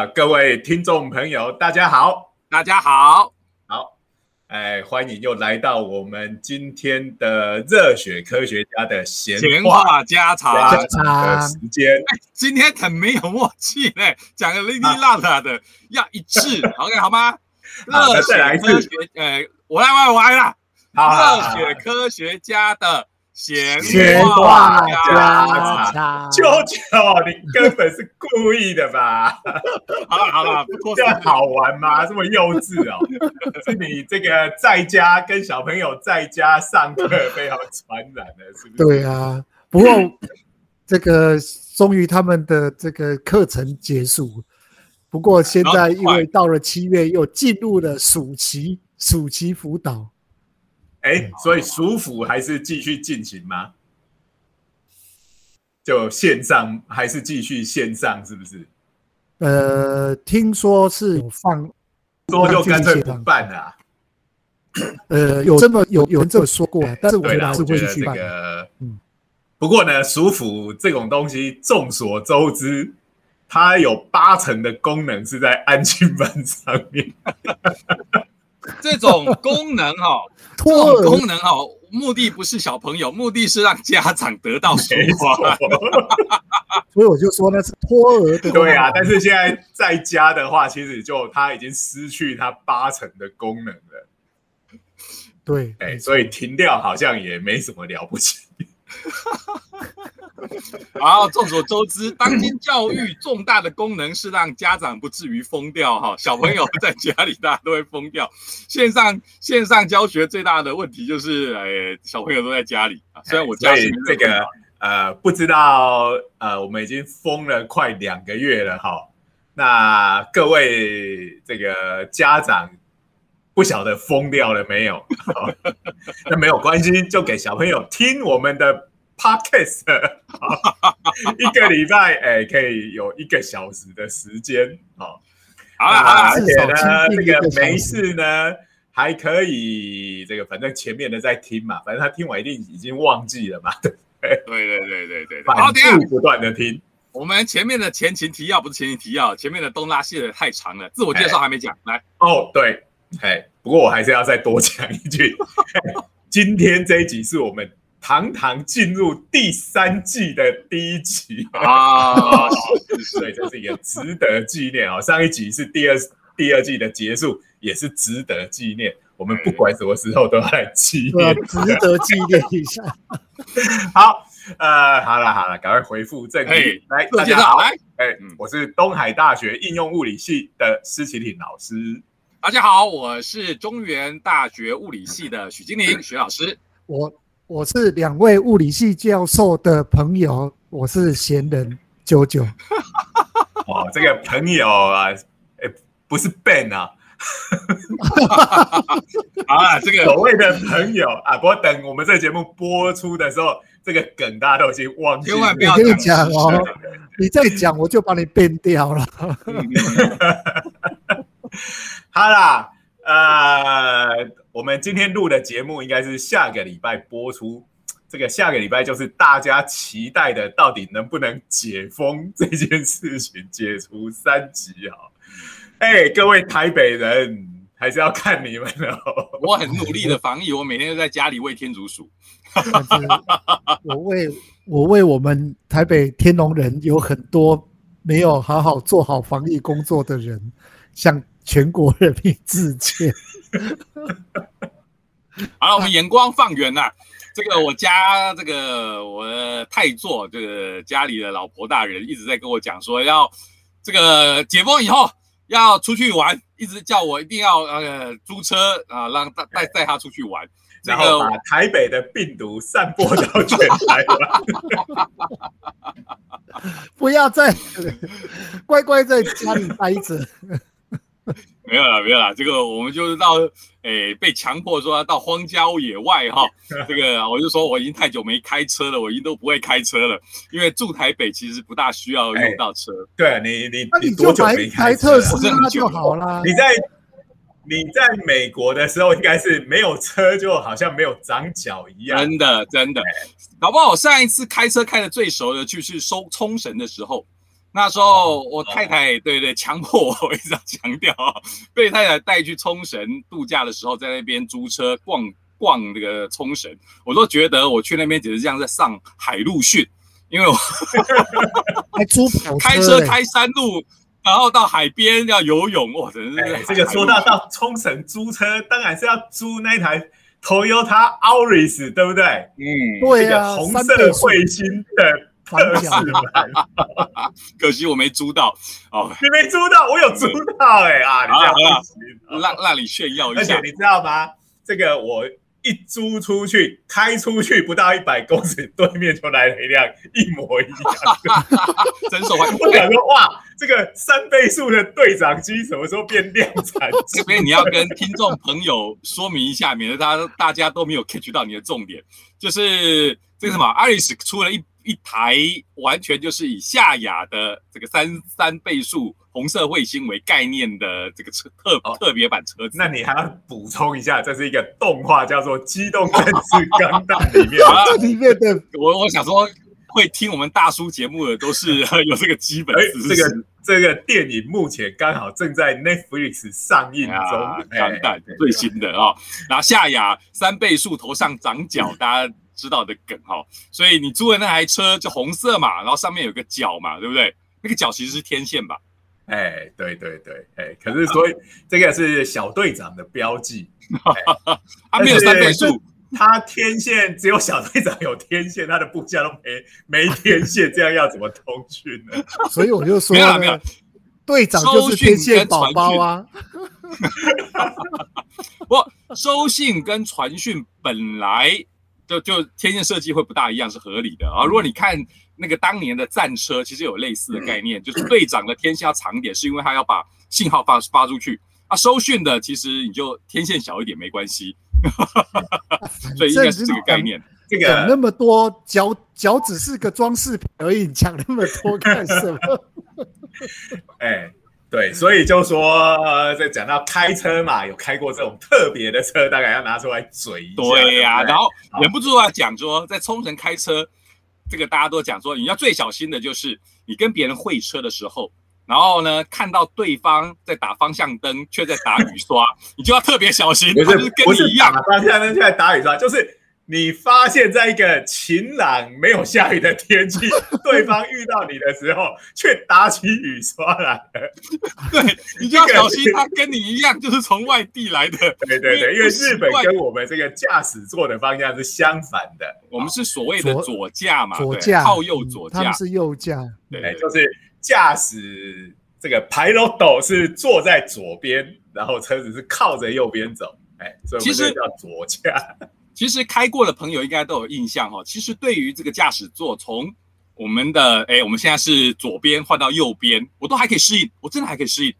啊，各位听众朋友，大家好，大家好，好，哎，欢迎又来到我们今天的热血科学家的闲闲话话家常。的时间。今天很没有默契嘞，讲个哩哩啦啦的，要一致，OK 好吗？热血科学，哎，我来，我来，我来啦！好好热好血科学家的闲闲话话家。常，舅舅，你根本是故意的吧？好了好了，不过这样好玩吗？这么幼稚哦！是你这个在家跟小朋友在家上课被他们传染了，是不是？对啊。不过这个终于他们的这个课程结束，不过现在因为到了七月，又进入了暑期暑期辅导。哎，所以暑辅还是继续进行吗？就线上还是继续线上，是不是？呃，听说是有放，说就干脆不办了啊。呃，有这么有有人这么说过，但是我觉得还是会去办。个，嗯不过呢，舒服这种东西，众所周知，它有八成的功能是在安静班上面。这种功能哈，这托功能哈，目的不是小朋友，目的是让家长得到舒缓。，所以我就说那是托儿的。对啊。但是现在在家的话，其实就它已经失去它八成的功能了。对，哎，所以停掉好像也没什么了不起。然后众所周知，当今教育重大的功能是让家长不至于疯掉哈，小朋友在家里大家都会疯掉。线上线上教学最大的问题就是，哎，小朋友都在家里啊。虽然我家所以是这个呃，不知道呃，我们已经封了快两个月了哈。那各位这个家长不晓得疯掉了没有？好 那没有关系，就给小朋友听我们的 podcast，一个礼拜哎可以有一个小时的时间哦。好了好了，而且呢，这个个没事呢，还可以这个，反正前面的在听嘛，反正他听完一定已经忘记了嘛，对对？对对对对反复不断的听。我们前面的前情提要不是前情提要，前面的东拉西的太长了，自我介绍还没讲，来，哦，对，哎，不过我还是要再多讲一句，今天这一集是我们堂堂进入第三季的第一集啊，所以这是一个值得纪念哦。上一集是第二第二季的结束，也是值得纪念。我们不管什么时候都要来纪念。值得纪念一下。好，呃，好了好了，赶快回复正哎题。来，大家好，来，哎嗯，我是东海大学应用物理系的施启挺老师。大家好，我是中原大学物理系的许金玲 许老师。我我是两位物理系教授的朋友，我是闲人九九。哦，这个朋友啊，哎，不是 Ben 啊，啊，这个所谓的朋友啊。不过等我们这个节目播出的时候，这个梗大家都已经忘记了。千万不要讲讲哦你再讲我就把你变掉了。好啦，呃，我们今天录的节目应该是下个礼拜播出。这个下个礼拜就是大家期待的，到底能不能解封这件事情，解除三级啊。哎，各位台北人，还是要看你们哦。我很努力的防疫，我每天都在家里喂天竺鼠。我为我为我们台北天龙人有很多没有好好做好防疫工作的人，向全国人民致歉。好了，我们眼光放远了。这个我家这个我的太座，这个家里的老婆大人一直在跟我讲说，要这个解封以后要出去玩，一直叫我一定要呃租车啊，让带带带他出去玩。然后把台北的病毒散播到全台湾。不要再 乖乖在家里待着。没有了，没有了。这个我们就是到诶被强迫说要到荒郊野外哈。这个我就说我已经太久没开车了，我已经都不会开车了，因为住台北其实不大需要用到车。对啊你你那你多就买久没一台开车了？特斯拉就好啦。你在你在美国的时候，应该是没有车，就好像没有长脚一样。真的真的，搞不好我上一次开车开的最熟的就是收冲绳的时候，那时候我太太对对强迫我，我一直要强调啊，被太太带去冲绳度假的时候，在那边租车逛逛那个冲绳，我都觉得我去那边简直像在上海陆训，因为我 还租跑开车开山路，然后到海边要游泳，哇，真的是这个说到到冲绳租车，当然是要租那台 Toyota Auris，对不对？嗯，对啊，这个红色彗星的。特仕版，可惜我没租到哦。你没租到，我有租到哎啊！你这样不行，让让你炫耀一下。而且你知道吗？这个我一租出去，开出去不到一百公尺，对面就来了一辆一模一样的，真手环。我想说，哇，这个三倍速的队长机什么时候变量产？这边你要跟听众朋友说明一下，免得大家大家都没有 catch 到你的重点，就是这个什么，阿里斯出了一。一台完全就是以夏雅的这个三三倍速红色卫星为概念的这个车特特别版车子，那你还要补充一下，这是一个动画叫做《机动战士钢弹》里面里面的。我我想说，会听我们大叔节目的都是 有这个基本知识。这个这个电影目前刚好正在 Netflix 上映中，钢弹最新的啊。然后夏雅三倍速头上长角，大家。知道的梗哈，所以你租的那台车就红色嘛，然后上面有个角嘛，对不对？那个角其实是天线吧？哎，对对对，哎，可是所以这个是小队长的标记，他 没有三倍数，他天线只有小队长有天线，他的部下都没没天线，这样要怎么通讯呢？所以我就说，没有没有，队长就是天线宝宝啊。不，收信跟传讯本来。就就天线设计会不大一样是合理的啊。如果你看那个当年的战车，其实有类似的概念，就是队长的天线要长一点，是因为他要把信号发发出去。啊，收讯的其实你就天线小一点没关系，所以应该是这个概念。这个讲那么多，脚脚只是个装饰品而已，讲那么多干什么？哎。对，所以就说，在讲到开车嘛，有开过这种特别的车，大概要拿出来嘴一下。对呀，然后忍不住要讲说，在冲绳开车，这个大家都讲说，你要最小心的就是你跟别人会车的时候，然后呢看到对方在打方向灯，却在打雨刷，你就要特别小心。不是跟你一样，打方向灯却在打雨刷，就是。你发现，在一个晴朗、没有下雨的天气，对方遇到你的时候，却打起雨刷来了。对，你就要小心，他跟你一样，就是从外地来的。对对对，因为日本跟我们这个驾驶座的方向是相反的，我们是所谓的左驾嘛，左驾靠右左驾，他们是右驾。对，就是驾驶这个排楼斗是坐在左边，然后车子是靠着右边走。哎，所以我们叫左驾。其实开过的朋友应该都有印象哈。其实对于这个驾驶座，从我们的哎，我们现在是左边换到右边，我都还可以适应，我真的还可以适应。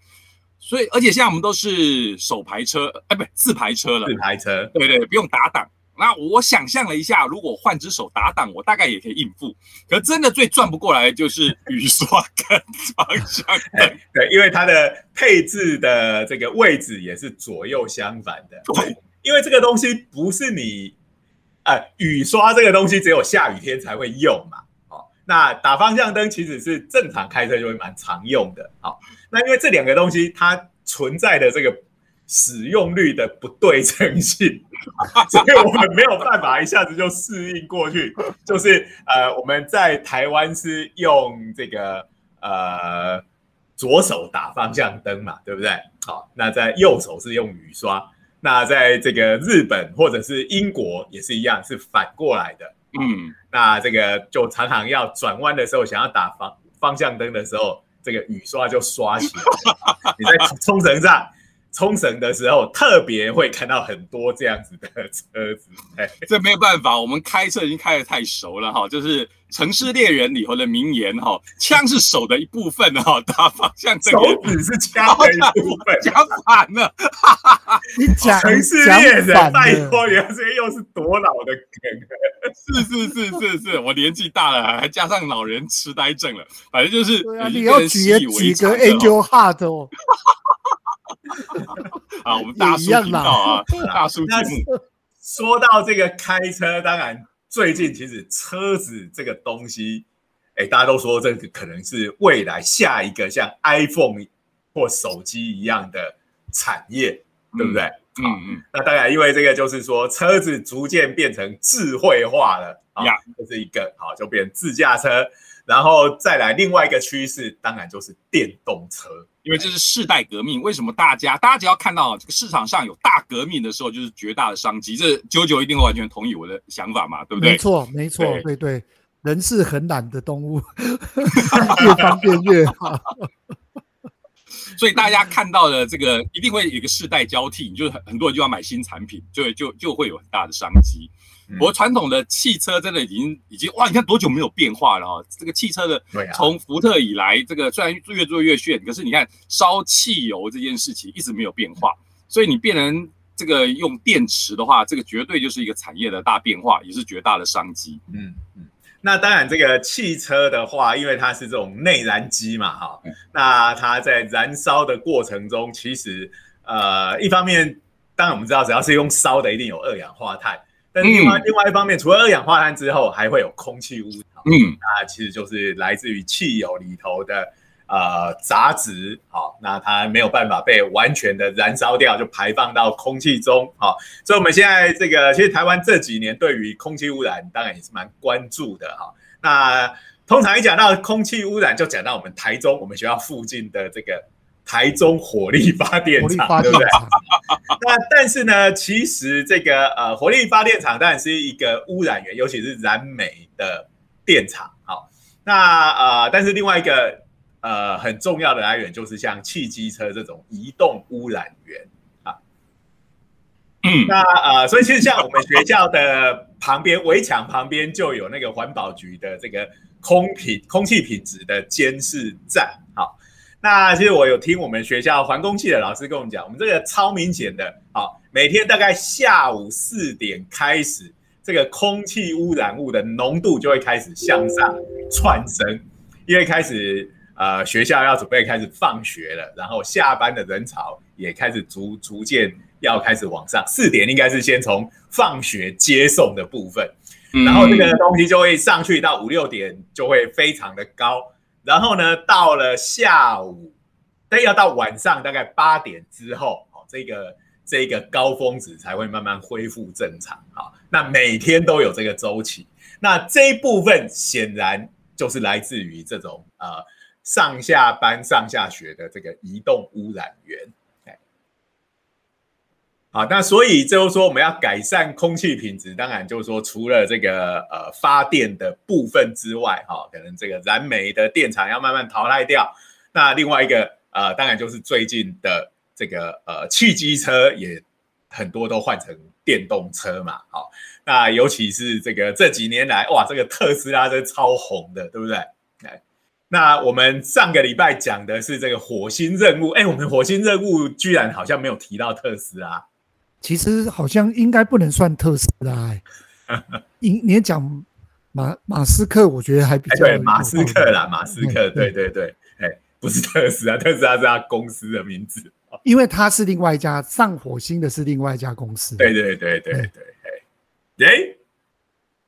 所以，而且现在我们都是手排车，哎，不，自排车了。自排车，对对，不用打档。那我想象了一下，如果换只手打档，我大概也可以应付。可真的最转不过来就是雨刷跟方向灯。对，因为它的配置的这个位置也是左右相反的。对。因为这个东西不是你，呃，雨刷这个东西只有下雨天才会用嘛，哦，那打方向灯其实是正常开车就会蛮常用的，好，那因为这两个东西它存在的这个使用率的不对称性，所以我们没有办法一下子就适应过去，就是呃，我们在台湾是用这个呃左手打方向灯嘛，对不对？好，那在右手是用雨刷。那在这个日本或者是英国也是一样，是反过来的。嗯，那这个就常常要转弯的时候，想要打方方向灯的时候，这个雨刷就刷起来。你在冲绳上冲绳的时候，特别会看到很多这样子的车子。这没有办法，我们开车已经开的太熟了哈，就是。城市猎人里头的名言哈，枪是手的一部分哈，打方向灯手指是枪的一部分，讲反了，你讲城市猎人拜托，原来这些又是多老的梗，是是是是是，我年纪大了，还加上老人痴呆症了，反正就是你要举举个 Angel Heart 哦，啊，我们大叔频道啊，大叔节目，说到这个开车，当然。最近其实车子这个东西，哎，大家都说这个可能是未来下一个像 iPhone 或手机一样的产业，对不对？嗯嗯，那当然，因为这个就是说车子逐渐变成智慧化了啊，这是一个好，就变自驾车。然后再来另外一个趋势，当然就是电动车，因为这是世代革命。为什么大家大家只要看到这个市场上有大革命的时候，就是绝大的商机。这九九一定会完全同意我的想法嘛？对不对？没错，没错，对对。人是很懒的动物，越方便越好。所以大家看到的这个一定会有一个世代交替，就是很很多人就要买新产品，就就就会有很大的商机。我传统的汽车真的已经已经哇，你看多久没有变化了哈？这个汽车的从福特以来，这个虽然越做越炫，可是你看烧汽油这件事情一直没有变化。所以你变成这个用电池的话，这个绝对就是一个产业的大变化，也是绝大的商机。嗯嗯。那当然，这个汽车的话，因为它是这种内燃机嘛，哈，那它在燃烧的过程中，其实呃，一方面，当然我们知道，只要是用烧的，一定有二氧化碳。但另外另外一方面，除了二氧化碳之后，还会有空气污染。嗯，那其实就是来自于汽油里头的呃杂质，好，那它没有办法被完全的燃烧掉，就排放到空气中，好，所以我们现在这个其实台湾这几年对于空气污染当然也是蛮关注的，哈。那通常一讲到空气污染，就讲到我们台中我们学校附近的这个。台中火力发电厂，对不对？那但是呢，其实这个呃火力发电厂当然是一个污染源，尤其是燃煤的电厂。好，那呃，但是另外一个呃很重要的来源就是像汽机车这种移动污染源啊。嗯，那呃，所以其实像我们学校的旁边围墙旁边就有那个环保局的这个空品空气品质的监视站。好。那其实我有听我们学校环工系的老师跟我们讲，我们这个超明显的，好，每天大概下午四点开始，这个空气污染物的浓度就会开始向上窜升，因为开始呃学校要准备开始放学了，然后下班的人潮也开始逐逐渐要开始往上，四点应该是先从放学接送的部分，然后这个东西就会上去到五六点就会非常的高。然后呢，到了下午，但要到晚上大概八点之后，哦，这个这个高峰值才会慢慢恢复正常。好，那每天都有这个周期，那这一部分显然就是来自于这种呃上下班、上下学的这个移动污染源。好，那所以就是说，我们要改善空气品质，当然就是说，除了这个呃发电的部分之外，哈，可能这个燃煤的电厂要慢慢淘汰掉。那另外一个呃，当然就是最近的这个呃汽机车也很多都换成电动车嘛，好，那尤其是这个这几年来，哇，这个特斯拉真超红的，对不对？哎，那我们上个礼拜讲的是这个火星任务，哎，我们火星任务居然好像没有提到特斯拉。其实好像应该不能算特斯拉，你你讲马马斯克，我觉得还比较对马斯克啦，马斯克，对。对对，哎，不是特斯拉，特斯拉是他公司的名字，因为他是另外一家上火星的是另外一家公司，对对对对对，哎，哎，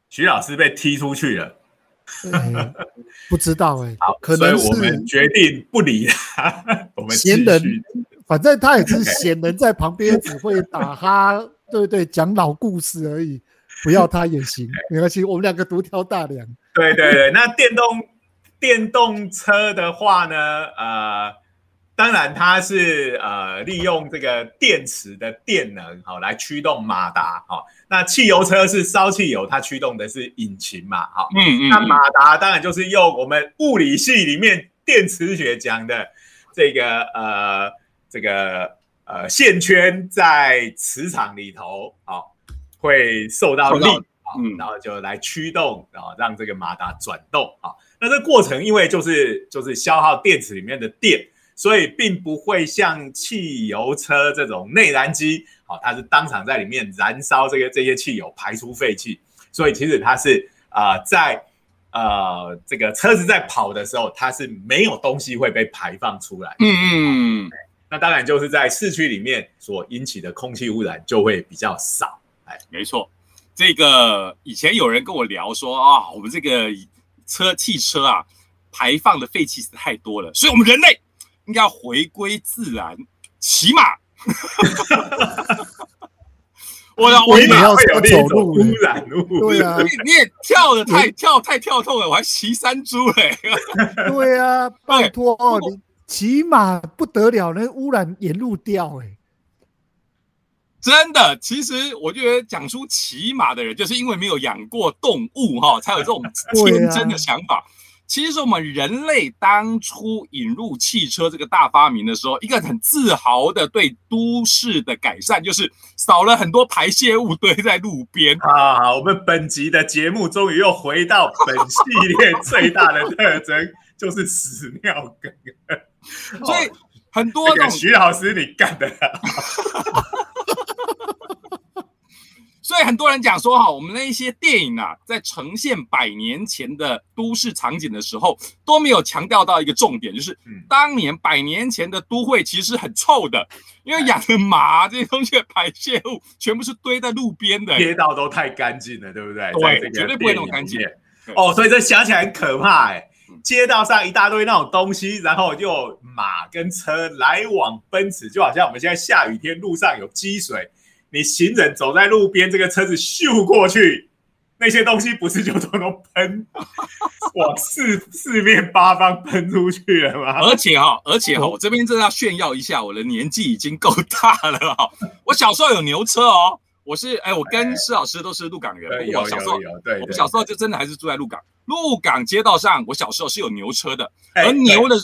徐老师被踢出去了，不知道哎，好，可能我们决定不理他，我们继续。反正他也是闲人在旁边，只会打哈，对对，讲老故事而已。不要他也行，没关系，我们两个独挑大梁。对对对，那电动 电动车的话呢，呃，当然它是呃利用这个电池的电能好来驱动马达好。那汽油车是烧汽油，它驱动的是引擎嘛，好，嗯嗯。那马达当然就是用我们物理系里面电磁学讲的这个呃。这个呃线圈在磁场里头，好会受到力，嗯，然后就来驱动，然后让这个马达转动，好，那这过程因为就是就是消耗电池里面的电，所以并不会像汽油车这种内燃机，好，它是当场在里面燃烧这个这些汽油排出废气，所以其实它是啊在呃这个车子在跑的时候，它是没有东西会被排放出来，嗯嗯。那当然就是在市区里面所引起的空气污染就会比较少，哎，没错。这个以前有人跟我聊说啊，我们这个车汽车啊排放的废气是太多了，所以我们人类应该要回归自然，骑马。我的我也要走路污染物，对啊 你，你也跳的太跳太跳痛了，我还骑山猪嘞。对啊，拜托哦，你骑马不得了，那污染沿路掉哎、真的，其实我觉得讲出骑马的人，就是因为没有养过动物哈，才有这种天真的想法。其实我们人类当初引入汽车这个大发明的时候，一个很自豪的对都市的改善，就是少了很多排泄物堆在路边。好好，我们本集的节目终于又回到本系列最大的特征，就是屎尿梗。所以很多徐老师，你干的 所以很多人讲说哈，我们那一些电影啊，在呈现百年前的都市场景的时候，都没有强调到一个重点，就是嗯。当年百年前的都会其实很臭的，因为养的马这些东西的排泄物全部是堆在路边的。街道都太干净了，对不对？对绝对不会那么干净。哦，所以这想起来很可怕哎、嗯街道上一大堆那种东西，然后就马跟车来往奔驰，就好像我们现在下雨天路上有积水，你行人走在路边，这个车子咻过去，那些东西不是就都能喷往四四面八方喷出去了吗？而且哈、而且哈、我这边真的要炫耀一下，我的年纪已经够大了哈、我小时候有牛车哦，我是哎，我跟施老师都是鹿港人，我小时候对对。我小时候就真的还是住在鹿港，鹿港街道上，我小时候是有牛车的，哎而牛的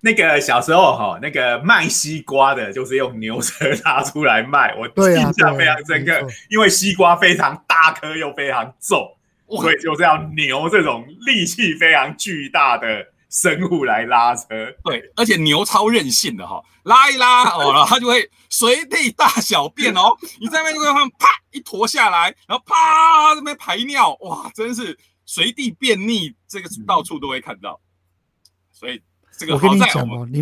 那个小时候哈，那个卖西瓜的，就是用牛车拉出来卖，我印象非常深刻因为西瓜非常大颗又非常重，哇所以就是要牛这种力气非常巨大的生物来拉车。对，而且牛超任性的哈、拉一拉哦，然后它就会随地大小便哦，你在那边就会看啪一坨下来，然后啪这边排尿，哇，真是随地便溺，这个到处都会看到，所以这个我跟你讲哦，你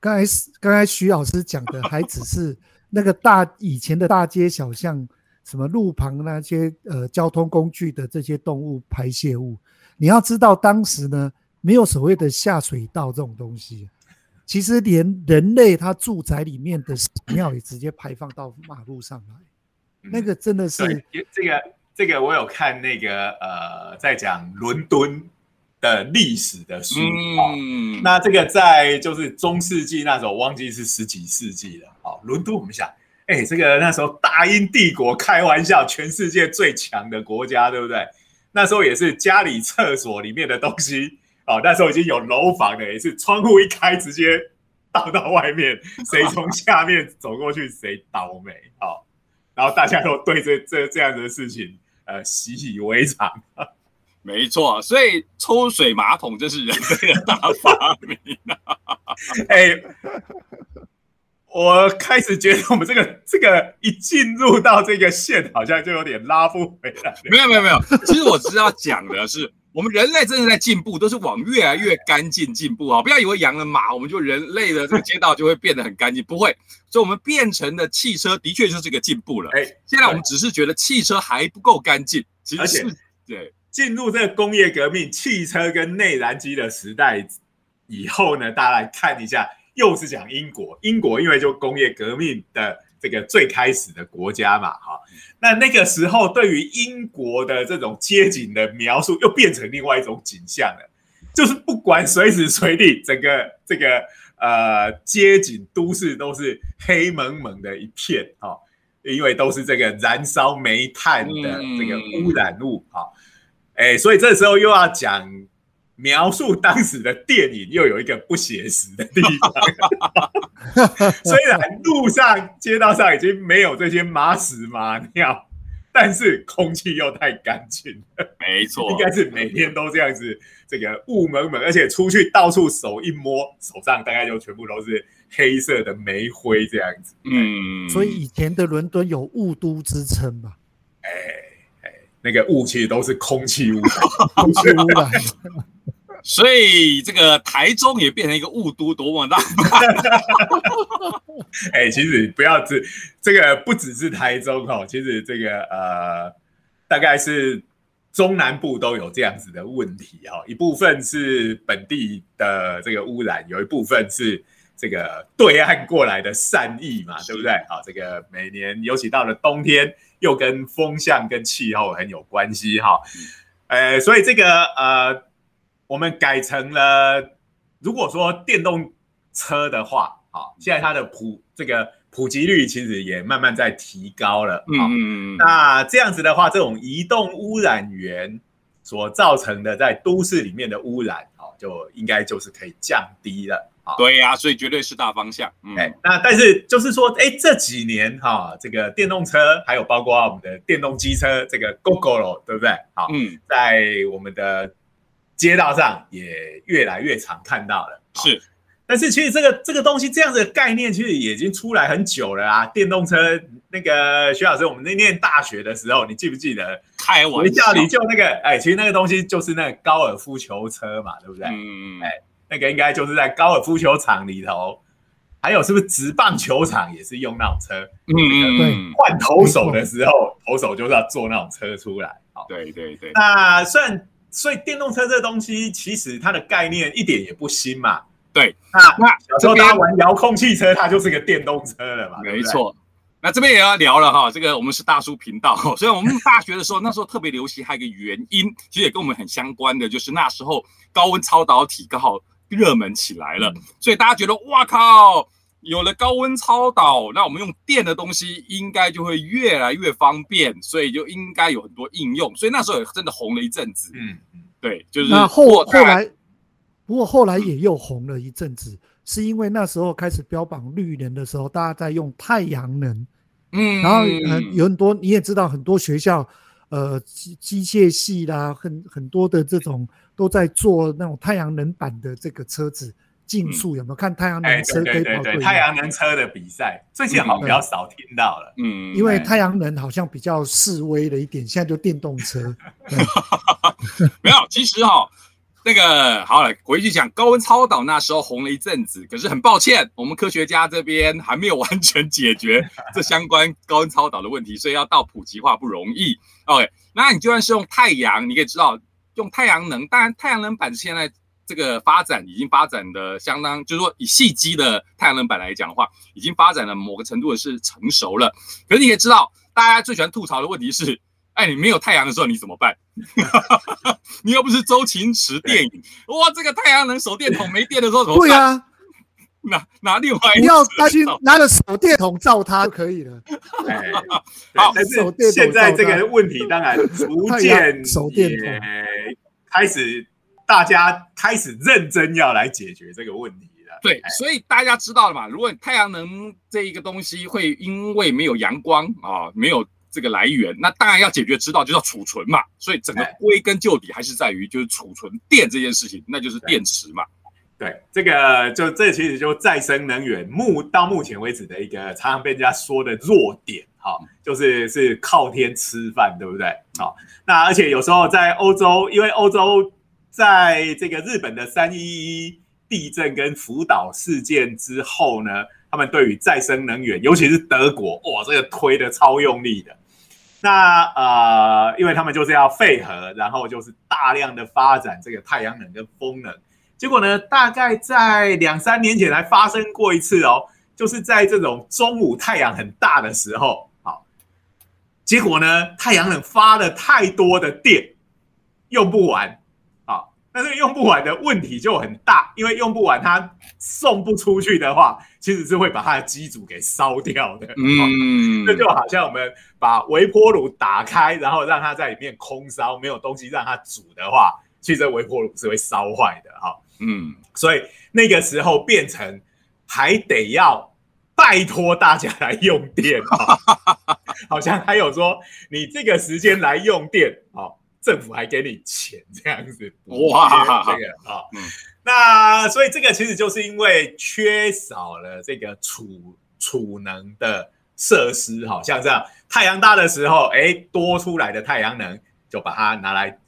刚才是刚才徐老师讲的还只是那个大以前的大街小巷，什么路旁那些呃交通工具的这些动物排泄物，你要知道当时呢没有所谓的下水道这种东西，其实连人类他住宅里面的屎尿也直接排放到马路上来，那个真的是对，这个这个我有看那个呃，在讲伦敦的历史的书。那这个在就是中世纪那时候，忘记是十几世纪了。好，伦敦我们想，哎，这个那时候大英帝国开玩笑，全世界最强的国家，对不对？那时候也是家里厕所里面的东西，哦，那时候已经有楼房了，也是窗户一开直接倒到外面，谁从下面走过去谁倒霉，好、然后大家都对这这这样子的事情呃习以为常。没错，所以抽水马桶这是人类的大发明啊。哎、我开始觉得我们这个这个一进入到这个线，好像就有点拉不回来了。没有没有没有，其实我只是要讲的是，我们人类真的在进步，都是往越来越干净进步啊！不要以为养了马，我们就人类的这个街道就会变得很干净，不会。所以我们变成的汽车的确就是一个进步了。哎、现在我们只是觉得汽车还不够干净，其实而且是对进入这个工业革命、汽车跟内燃机的时代以后呢，大家来看一下，又是讲英国。英国因为就工业革命的这个最开始的国家嘛，哈，那那个时候对于英国的这种街景的描述，又变成另外一种景象了，就是不管随时随地，整个这个呃街景都市都是黑蒙蒙的一片，哈。因为都是这个燃烧煤炭的这个污染物，哈、哎，所以这时候又要讲描述当时的电影，又有一个不写实的地方。虽然路上、街道上已经没有这些马屎马尿，但是空气又太干净。了，没错。应，该是每天都这样子，这个雾蒙蒙，而且出去到处手一摸，手上大概就全部都是黑色的煤灰这样子。嗯，所以以前的伦敦有雾都之称嘛，那个雾其实都是空气污染。空气污染。所以这个台中也变成一个雾都，多么大！哎、其实不要只这个不只是台中哦，其实这个呃，大概是中南部都有这样子的问题哈，一部分是本地的这个污染，有一部分是这个对岸过来的善意嘛，对不对？好，这个每年尤其到了冬天，又跟风向跟气候很有关系哈。呃，所以这个呃，我们改成了，如果说电动车的话，好，现在它的普这个普及率其实也慢慢在提高了。嗯嗯嗯。那这样子的话，这种移动污染源所造成的在都市里面的污染，哦，就应该就是可以降低了。对呀，所以绝对是大方向。哎，那但是就是说，哎，这几年哈，这个电动车还有包括我们的电动机车，这个 GoGo 对不对？好，嗯，在我们的街道上也越来越常看到了。是，但是其实这个这个东西这样子的概念，其实已经出来很久了啊。电动车那个徐老师，我们那念大学的时候，你记不记得？开玩笑，你就那个，哎，其实那个东西就是那个高尔夫球车嘛，对不对？嗯嗯，哎。那个应该就是在高尔夫球场里头，还有是不是直棒球场也是用那种车？嗯嗯对，换投手的时候，投手就是要坐那种车出来。好，对对对。那算所以电动车这东西，其实它的概念一点也不新嘛。对，那那小时候大家玩遥控汽车，它就是个电动车了嘛。没错。那这边也要聊了哈，这个我们是大叔频道，所以我们大学的时候，那时候特别流行，还有一个原因，其实也跟我们很相关的，就是那时候高温超导体刚好。热门起来了，所以大家觉得哇靠，有了高温超导，那我们用电的东西应该就会越来越方便，所以就应该有很多应用。所以那时候也真的红了一阵子。嗯嗯，对，就是那后后来，不过后来也又红了一阵子，是因为那时候开始标榜绿能的时候，大家在用太阳能。嗯，然后很有很多你也知道，很多学校。呃，机机械系啦，很很多的这种都在做那种太阳能板的这个车子竞速，有没有看太阳能车可以跑对太阳能车的比赛，最近好像比较少听到了。嗯，因为太阳能好像比较示威了一点，现在就电动车。没有，其实哈。那个好了，回去讲高温超导那时候红了一阵子，可是很抱歉，我们科学家这边还没有完全解决这相关高温超导的问题，所以要到普及化不容易。OK，那你就算是用太阳，你可以知道用太阳能，当然太阳能板现在这个发展已经发展的相当，就是说以细机的太阳能板来讲的话，已经发展了某个程度是成熟了。可是你也知道，大家最喜欢吐槽的问题是。哎，你没有太阳的时候你怎么办？你又不是周星驰电影，哇，这个太阳能手电筒没电的时候怎么办？拿拿另外你要担心拿着手电筒照它就可以了。好，但是现在这个问题当然逐 渐手电筒开始，大家开始认真要来解决这个问题了。对，所以大家知道了嘛？如果太阳能这一个东西会因为没有阳光啊，没有。这个来源，那当然要解决之道，就叫储存嘛。所以整个归根究底还是在于就是储存电这件事情，那就是电池嘛。对，这个就这其实就再生能源目到目前为止的一个常常被人家说的弱点，哈，就是是靠天吃饭，对不对？好，那而且有时候在欧洲，因为欧洲在这个日本的三一一地震跟福岛事件之后呢，他们对于再生能源，尤其是德国，哇，这个推的超用力的。那呃，因为他们就是要废核，然后就是大量的发展这个太阳能跟风能，结果呢，大概在两三年前还发生过一次哦，就是在这种中午太阳很大的时候，好，结果呢，太阳能发了太多的电，用不完。啊但是用不完的问题就很大，因为用不完它送不出去的话，其实是会把它的机组给烧掉的。嗯，这就好像我们把微波炉打开，然后让它在里面空烧，没有东西让它煮的话，其实微波炉是会烧坏的。哈，嗯，所以那个时候变成还得要拜托大家来用电啊，好像还有说你这个时间来用电哦。政府还给你钱这样子，哇，这个啊，那所以这个其实就是因为缺少了这个储储能的设施，哈，像这样太阳大的时候，哎，多出来的太阳能就把它拿来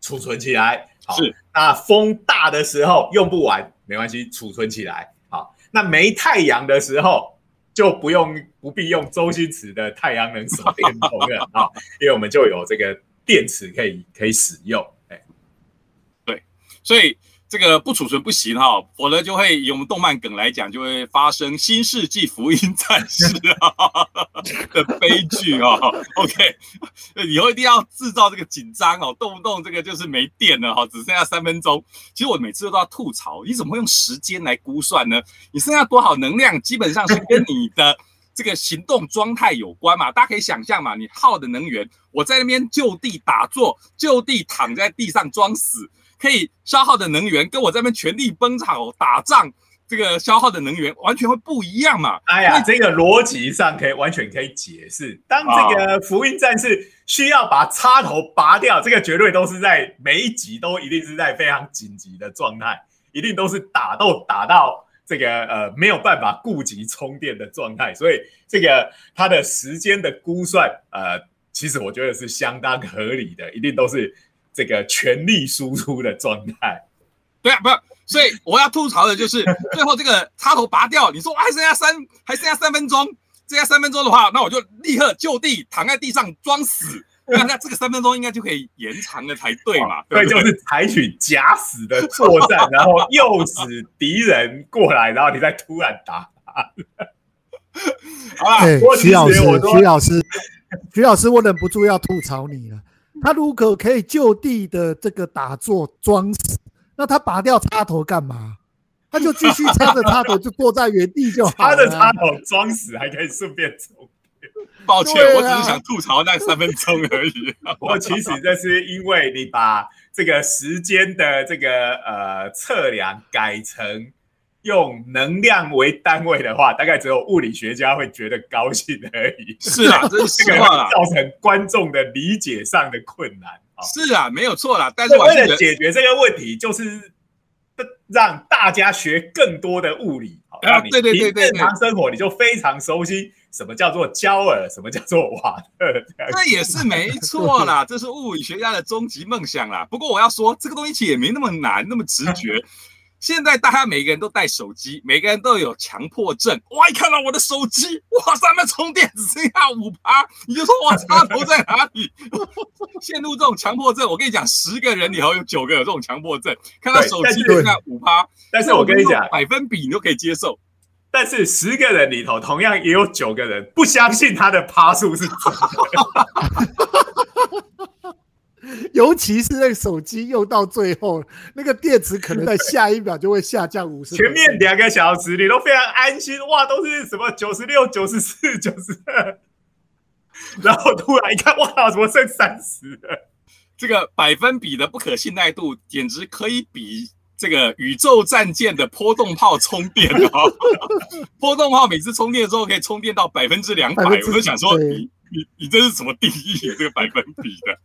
储存起来，是。那风大的时候用不完没关系，储存起来，好。那没太阳的时候就不用不必用周星驰的太阳能手电筒了 啊，因为我们就有这个。电池可以可以使用。哎，对，所以。这个不储存不行哈，否则就会以我们动漫梗来讲，就会发生新世纪福音战士啊 的悲剧啊。OK，以后一定要制造这个紧张哦，动不动这个就是没电了哈，只剩下三分钟。其实我每次都要吐槽，你怎么会用时间来估算呢？你剩下多少能量，基本上是跟你的这个行动状态有关嘛。大家可以想象嘛，你耗的能源，我在那边就地打坐，就地躺在地上装死。可以消耗的能源跟我这边全力奔跑打仗，这个消耗的能源完全会不一样嘛？哎呀，这个逻辑上可以完全可以解释。当这个福音战士需要把插头拔掉，这个绝对都是在每一集都一定是在非常紧急的状态，一定都是打斗打到这个呃没有办法顾及充电的状态，所以这个它的时间的估算，呃，其实我觉得是相当合理的，一定都是。这个全力输出的状态，对啊，不是，所以我要吐槽的就是最后这个插头拔掉，你说还剩下三，还剩下三分钟，剩下三分钟的话，那我就立刻就地躺在地上装死，那 那这个三分钟应该就可以延长了才对嘛？对，就是采取假死的作战，然后诱使敌人过来，然后你再突然打。好了，徐老师，徐老师，徐老师，我忍不住要吐槽你了。他如果可以就地的这个打坐装死，那他拔掉插头干嘛？他就继续插着插头就坐在原地就好。他的插头装死还可以顺便充电。抱歉，我只是想吐槽那三分钟而已。我其实这是因为你把这个时间的这个呃测量改成。用能量为单位的话，大概只有物理学家会觉得高兴而已。是啊，这是实话造成观众的理解上的困难是啊，没有错啦。但是为了解决这个问题，就是让大家学更多的物理。啊，对对对对，日常生活你就非常熟悉什么叫做焦耳，什么叫做瓦特。这也是没错啦，这是物理学家的终极梦想啦。不过我要说，这个东西其实也没那么难，那么直觉。现在大家每个人都带手机，每个人都有强迫症。哇，一看到我的手机，哇，上面充电只剩下五趴，你就说我插头在哪里？陷入这种强迫症，我跟你讲，十个人里头有九个有这种强迫症，看到手机剩下五趴。但是我跟你讲，百分比你都可以接受。但是十个人里头，同样也有九个人不相信他的趴数是真的。尤其是那个手机用到最后，那个电池可能在下一秒就会下降五十。前面两个小时你都非常安心，哇，都是什么九十六、九十四、九十二，然后突然一看，哇，怎么剩三十？这个百分比的不可信赖度，简直可以比这个宇宙战舰的波动炮充电哦！波动炮每次充电之后可以充电到百分之两百，我就想说你。你你这是什么定义这个百分比的？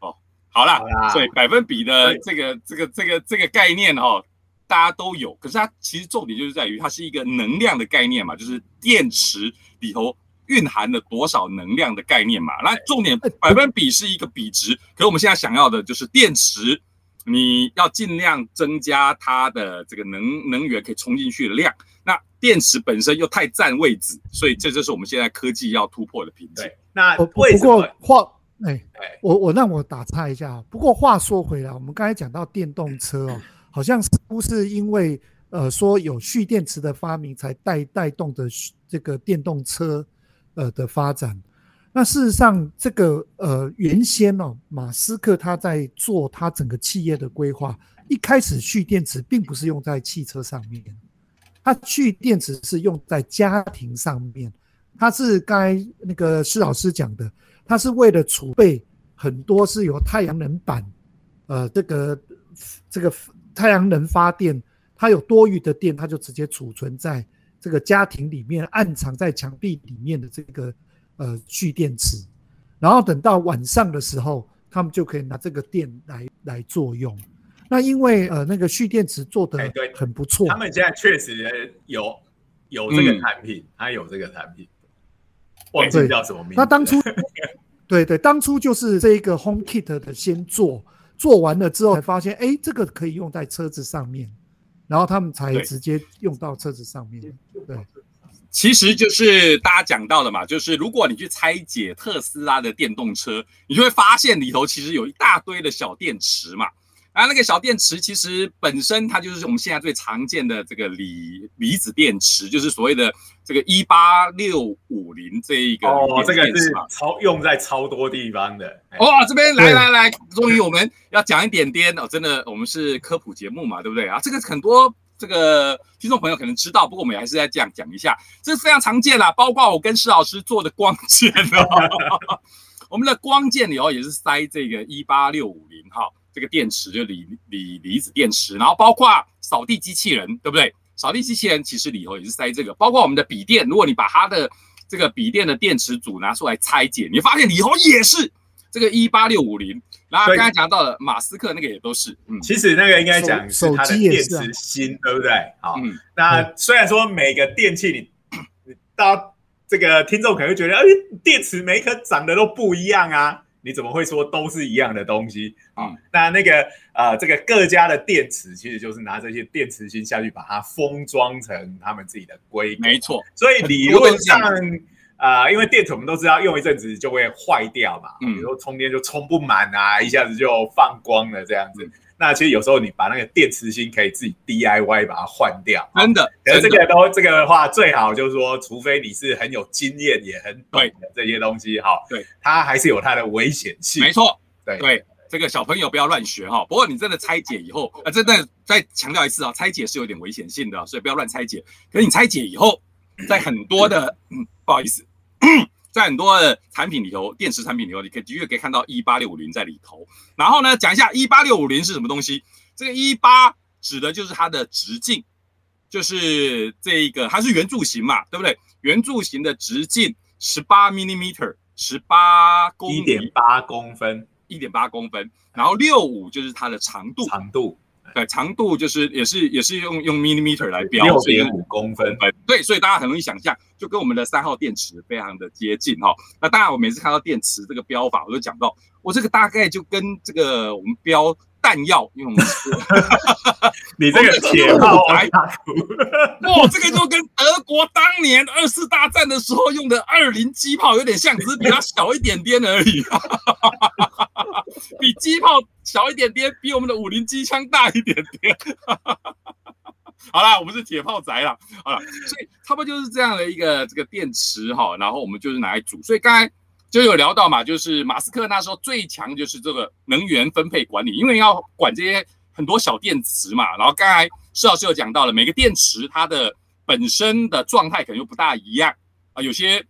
哦，好啦，所以百分比的这个这个这个这个概念哦，大家都有。可是它其实重点就是在于它是一个能量的概念嘛，就是电池里头蕴含了多少能量的概念嘛。那重点百分比是一个比值，可是我们现在想要的就是电池，你要尽量增加它的这个能能源可以充进去的量。那电池本身又太占位置，所以这就是我们现在科技要突破的瓶颈。那不过话，哎，我我让我打岔一下。不过话说回来，我们刚才讲到电动车哦，好像似乎是因为呃说有蓄电池的发明，才带带动的这个电动车呃的发展。那事实上，这个呃原先哦，马斯克他在做他整个企业的规划，一开始蓄电池并不是用在汽车上面。它蓄电池是用在家庭上面，它是刚才那个施老师讲的，它是为了储备很多是由太阳能板，呃，这个这个太阳能发电，它有多余的电，它就直接储存在这个家庭里面，暗藏在墙壁里面的这个呃蓄电池，然后等到晚上的时候，他们就可以拿这个电来来作用。那因为呃那个蓄电池做的对很不错，他们现在确实有有这个产品，它有这个产品，忘记叫什么名。那当初 对对，当初就是这一个 Home Kit 的先做，做完了之后才发现，哎，这个可以用在车子上面，然后他们才直接用到车子上面。对，其实就是大家讲到的嘛，就是如果你去拆解特斯拉的电动车，你就会发现里头其实有一大堆的小电池嘛。啊，那个小电池其实本身它就是我们现在最常见的这个锂离子电池，就是所谓的这个一八六五零这一个哦，这个是超用在超多地方的。哦，这边来来来，终于我们要讲一点点哦，真的，我们是科普节目嘛，对不对啊？这个很多这个听众朋友可能知道，不过我们还是在这样讲一下，这是非常常见啦，包括我跟施老师做的光剑哦，我们的光剑里哦也是塞这个一八六五零号。这个电池就锂锂离子电池，然后包括扫地机器人，对不对？扫地机器人其实里头也是塞这个，包括我们的笔电，如果你把它的这个笔电的电池组拿出来拆解，你发现里头也是这个一八六五零。然后刚才讲到了马斯克那个也都是，嗯，其实那个应该讲是它的电池芯，对不对？好，那虽然说每个电器你，你到这个听众可能会觉得，哎，电池每一颗长得都不一样啊。你怎么会说都是一样的东西啊？那那个呃，这个各家的电池其实就是拿这些电池芯下去把它封装成他们自己的规格。没错，所以理论上啊，因为电池我们都知道用一阵子就会坏掉嘛，比如说充电就充不满啊，一下子就放光了这样子。那其实有时候你把那个电池芯可以自己 DIY 把它换掉，真的。可这个都这个的话，最好就是说，除非你是很有经验也很懂的这些东西哈，对，它还是有它的危险性。没错，对对，这个小朋友不要乱学哈。不过你真的拆解以后，呃，真的再强调一次啊，拆解是有点危险性的，所以不要乱拆解。可是你拆解以后，在很多的，嗯，不好意思。在很多的产品里头，电池产品里头，你可以的确可以看到一八六五零在里头。然后呢，讲一下一八六五零是什么东西。这个一八指的就是它的直径，就是这一个它是圆柱形嘛，对不对？圆柱形的直径十八 millimeter，十八公一点八公分，一点八公分。然后六五就是它的长度，长度。对，长度就是也是也是用用 millimeter 来标，六点五公分。对，所以大家很容易想象，就跟我们的三号电池非常的接近哈。那当然，我每次看到电池这个标法，我就讲到，我这个大概就跟这个我们标。弹药用的是，你这个铁炮来，哇，这个就跟德国当年二次大战的时候用的二零机炮有点像，只是比它小一点点而已，比机炮小一点点，比我们的五零机枪大一点点。好啦，我们是铁炮宅啦，好了，所以差不多就是这样的一个这个电池哈，然后我们就是拿来煮，所以刚才。就有聊到嘛，就是马斯克那时候最强就是这个能源分配管理，因为要管这些很多小电池嘛。然后刚才施老师有讲到了，每个电池它的本身的状态可能又不大一样啊，有些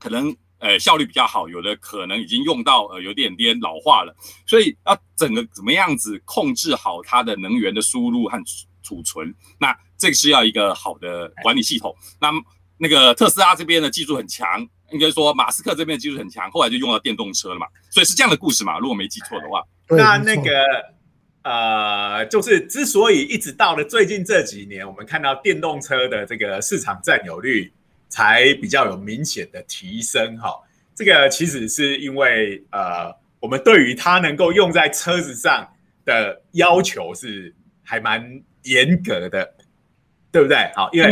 可能呃效率比较好，有的可能已经用到呃有点点老化了，所以要整个怎么样子控制好它的能源的输入和储存，那这个是要一个好的管理系统。那那个特斯拉这边的技术很强。应该说，马斯克这边技术很强，后来就用到电动车了嘛，所以是这样的故事嘛，如果没记错的话。那那个呃，就是之所以一直到了最近这几年，我们看到电动车的这个市场占有率才比较有明显的提升哈，这个其实是因为呃，我们对于它能够用在车子上的要求是还蛮严格的，对不对？好，因为。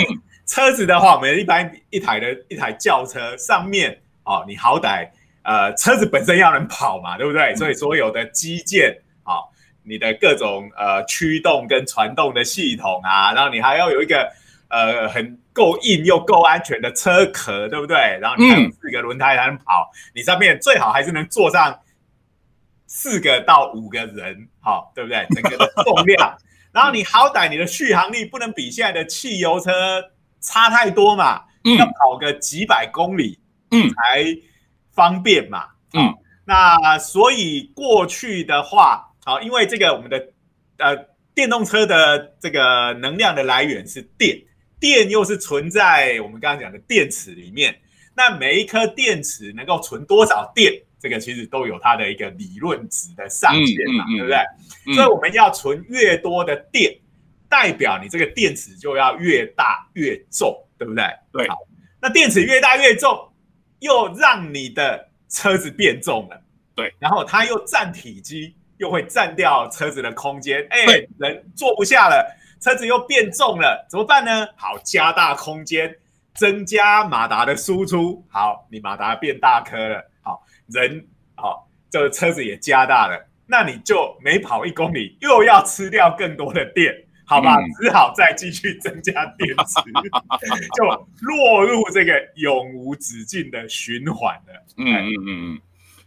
车子的话，我们一般一台的一台轿车上面哦，你好歹呃车子本身要能跑嘛，对不对？所以所有的基建啊，你的各种呃驱动跟传动的系统啊，然后你还要有一个呃很够硬又够安全的车壳，对不对？然后你还有四个轮胎才能跑，你上面最好还是能坐上四个到五个人，好，对不对？整个的重量，然后你好歹你的续航力不能比现在的汽油车。差太多嘛，要跑个几百公里，嗯，才方便嘛，嗯，那所以过去的话，好，因为这个我们的呃电动车的这个能量的来源是电，电又是存在我们刚刚讲的电池里面，那每一颗电池能够存多少电，这个其实都有它的一个理论值的上限嘛，对不对？所以我们要存越多的电。代表你这个电池就要越大越重，对不对？对。好，那电池越大越重，又让你的车子变重了。对。然后它又占体积，又会占掉车子的空间。哎，人坐不下了，车子又变重了，怎么办呢？好，加大空间，增加马达的输出，好，你马达变大颗了，好，人好，这个车子也加大了，那你就每跑一公里又要吃掉更多的电，好吧？只好再继续增加电池，就落入这个永无止境的循环了。嗯嗯嗯嗯，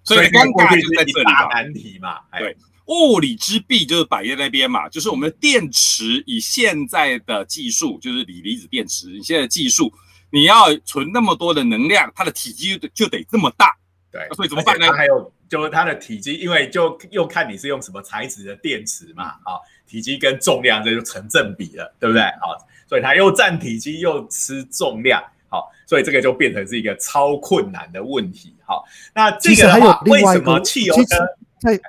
所以尴尬就在这里大难题嘛，对。物理之弊就是摆在那边嘛，就是我们的电池以现在的技术，就是锂离子电池，你现在的技术，你要存那么多的能量，它的体积就得这么大，对，所以怎么办呢？还有就是它的体积，因为就又看你是用什么材质的电池嘛，啊，体积跟重量这就成正比了，对不对？好，所以它又占体积又吃重量，好，所以这个就变成是一个超困难的问题。好，那这个话为什么汽油呢在？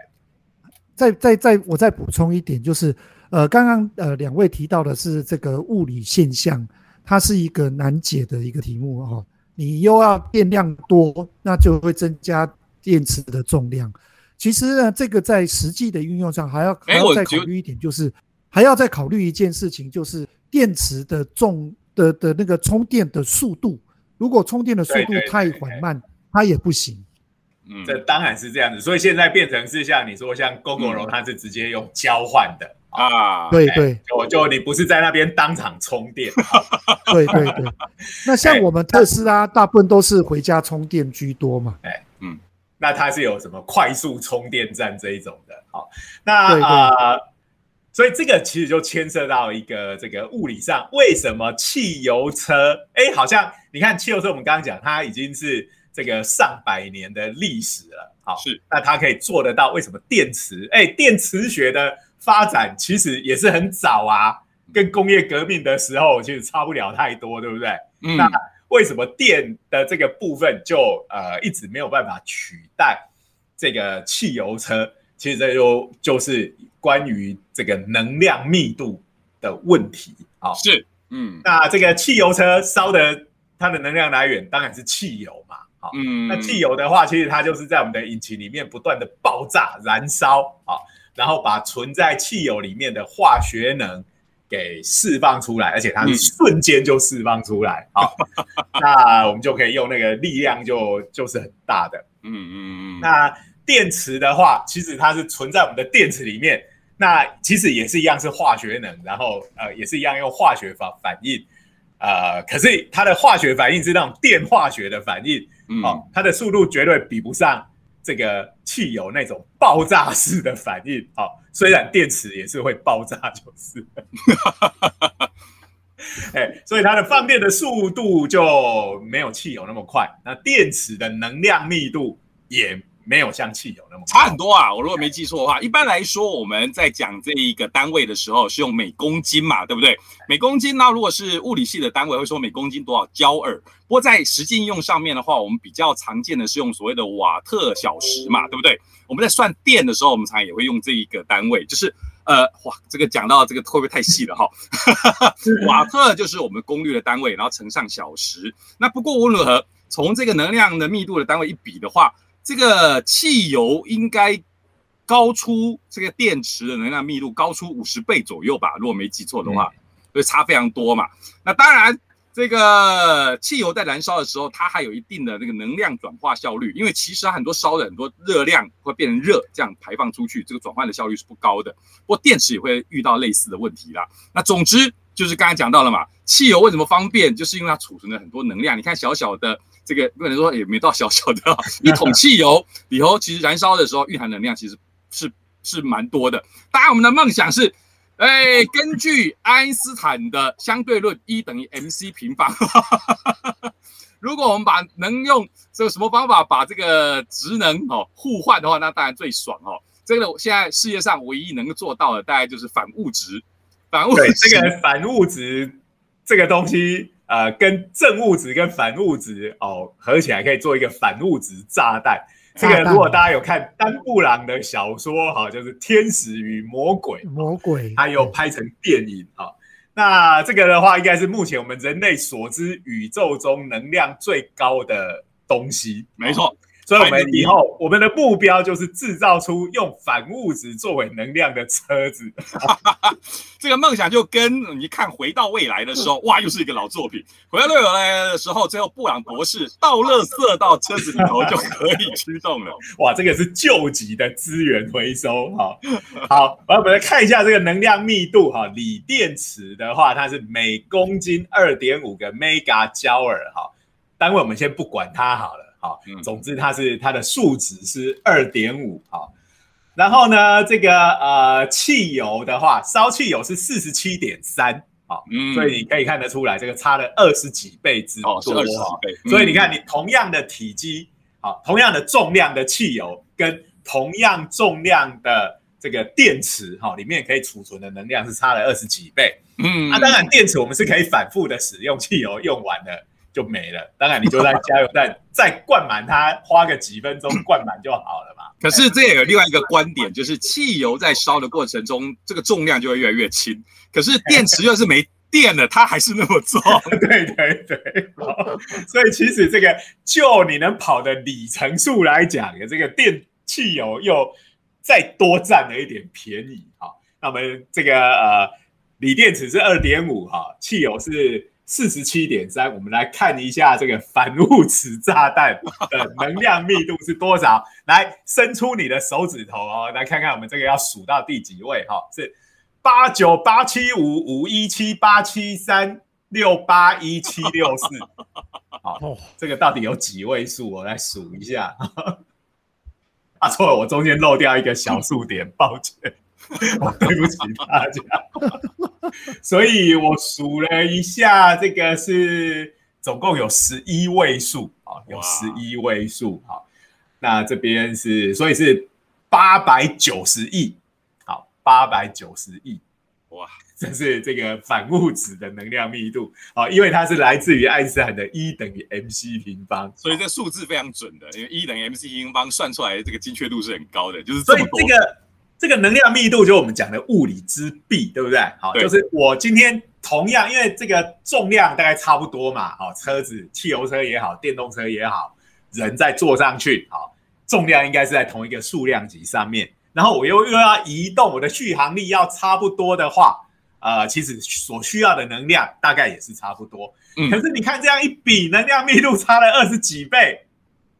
再再再，我再补充一点，就是，呃，刚刚呃两位提到的是这个物理现象，它是一个难解的一个题目哦。你又要电量多，那就会增加电池的重量。其实呢，这个在实际的运用上，还要还要再考虑一点，就是还要再考虑一件事情，就是电池的重的的那个充电的速度，如果充电的速度太缓慢，它也不行。嗯。这当然是这样子，所以现在变成是像你说，像 GoGo 它是直接用交换的。啊，对对，就就你不是在那边当场充电，对对对。那像我们特斯拉，大部分都是回家充电居多嘛，那它是有什么快速充电站这一种的，好，那啊，所以这个其实就牵涉到一个这个物理上，为什么汽油车，哎，好像你看汽油车，我们刚刚讲它已经是。这个上百年的历史了，好，是那它可以做得到？为什么电池？哎，电池学的发展其实也是很早啊，跟工业革命的时候其实差不了太多，对不对？嗯，那为什么电的这个部分就呃一直没有办法取代这个汽油车？其实这就就是关于这个能量密度的问题啊。是，嗯，那这个汽油车烧的它的能量来源当然是汽油嘛。嗯，那汽油的话，其实它就是在我们的引擎里面不断的爆炸燃烧啊，然后把存在汽油里面的化学能给释放出来，而且它是瞬间就释放出来 啊，那我们就可以用那个力量就就是很大的。嗯嗯嗯。那电池的话，其实它是存在我们的电池里面，那其实也是一样是化学能，然后呃也是一样用化学反反应，呃，可是它的化学反应是那种电化学的反应。哦，它的速度绝对比不上这个汽油那种爆炸式的反应。好，虽然电池也是会爆炸，就是，哎，所以它的放电的速度就没有汽油那么快。那电池的能量密度也。没有像汽油那么差很多啊！我如果没记错的话，一般来说我们在讲这一个单位的时候是用每公斤嘛，对不对？每公斤呢，如果是物理系的单位会说每公斤多少焦耳。不过在实际应用上面的话，我们比较常见的是用所谓的瓦特小时嘛，对不对？我们在算电的时候，我们常常也会用这一个单位，就是呃，哇，这个讲到这个会不会太细了哈？瓦特就是我们功率的单位，然后乘上小时。那不过无论如何，从这个能量的密度的单位一比的话。这个汽油应该高出这个电池的能量密度高出五十倍左右吧？如果没记错的话，所以差非常多嘛。那当然，这个汽油在燃烧的时候，它还有一定的那个能量转化效率，因为其实它很多烧的很多热量会变成热，这样排放出去，这个转换的效率是不高的。不过电池也会遇到类似的问题啦。那总之就是刚才讲到了嘛，汽油为什么方便，就是因为它储存了很多能量。你看小小的。这个不能说也没到小小的 一桶汽油里头，其实燃烧的时候蕴含能量其实是是蛮多的。当然，我们的梦想是，哎，根据爱因斯坦的相对论，E 等于 mc 平方。如果我们把能用这个什么方法把这个职能哦互换的话，那当然最爽哦。这个现在世界上唯一能够做到的，大概就是反物质。反物质，这个反物质这个东西。呃，跟正物质跟反物质哦合起来可以做一个反物质炸弹。这个如果大家有看丹布朗的小说哈，就是《天使与魔鬼》，魔鬼，他有拍成电影哈。那这个的话，应该是目前我们人类所知宇宙中能量最高的东西。没错。所以我们以后我们的目标就是制造出用反物质作为能量的车子。这个梦想就跟你看《回到未来》的时候，哇，又是一个老作品。《回到未来》的时候，最后布朗博士倒垃圾到车子里头就可以驱动了。哇，这个是救急的资源回收。好，好，我们来看一下这个能量密度。哈，锂电池的话，它是每公斤二点五个 mega 焦耳。哈，单位我们先不管它好了。好，总之它是它的数值是二点五，好，然后呢，这个呃汽油的话，烧汽油是四十七点三，好，所以你可以看得出来，这个差了二十几倍之多，是二十几倍，所以你看，你同样的体积，好，同样的重量的汽油跟同样重量的这个电池，哈，里面可以储存的能量是差了二十几倍，嗯，那当然电池我们是可以反复的使用，汽油用完了。就没了，当然你就在加油站再灌满它，花个几分钟灌满就好了嘛。可是这也有另外一个观点，就是汽油在烧的过程中，这个重量就会越来越轻。可是电池又是没电了，它还是那么重。对对对，所以其实这个就你能跑的里程数来讲，这个电汽油又再多占了一点便宜。好，那我们这个呃锂电池是二点五哈，汽油是。四十七点三，我们来看一下这个反物质炸弹的能量密度是多少？来，伸出你的手指头哦，来看看我们这个要数到第几位？哈，是八九八七五五一七八七三六八一七六四。好，这个到底有几位数？我来数一下。啊，错了，我中间漏掉一个小数点，抱歉。对不起大家，所以我数了一下，这个是总共有十一位数啊，有十一位数。好，那这边是，所以是八百九十亿。好，八百九十亿。哇，这是这个反物质的能量密度啊，因为它是来自于爱因斯坦的 E 等于 mc 平方，所以这数字非常准的，因为 E 等于 mc 平方算出来的这个精确度是很高的，就是这么多。这个能量密度就是我们讲的物理之壁，对不对？好，就是我今天同样，因为这个重量大概差不多嘛，好，车子、汽油车也好，电动车也好，人在坐上去，好，重量应该是在同一个数量级上面。然后我又又要移动，我的续航力要差不多的话，呃，其实所需要的能量大概也是差不多。嗯，可是你看这样一比，能量密度差了二十几倍，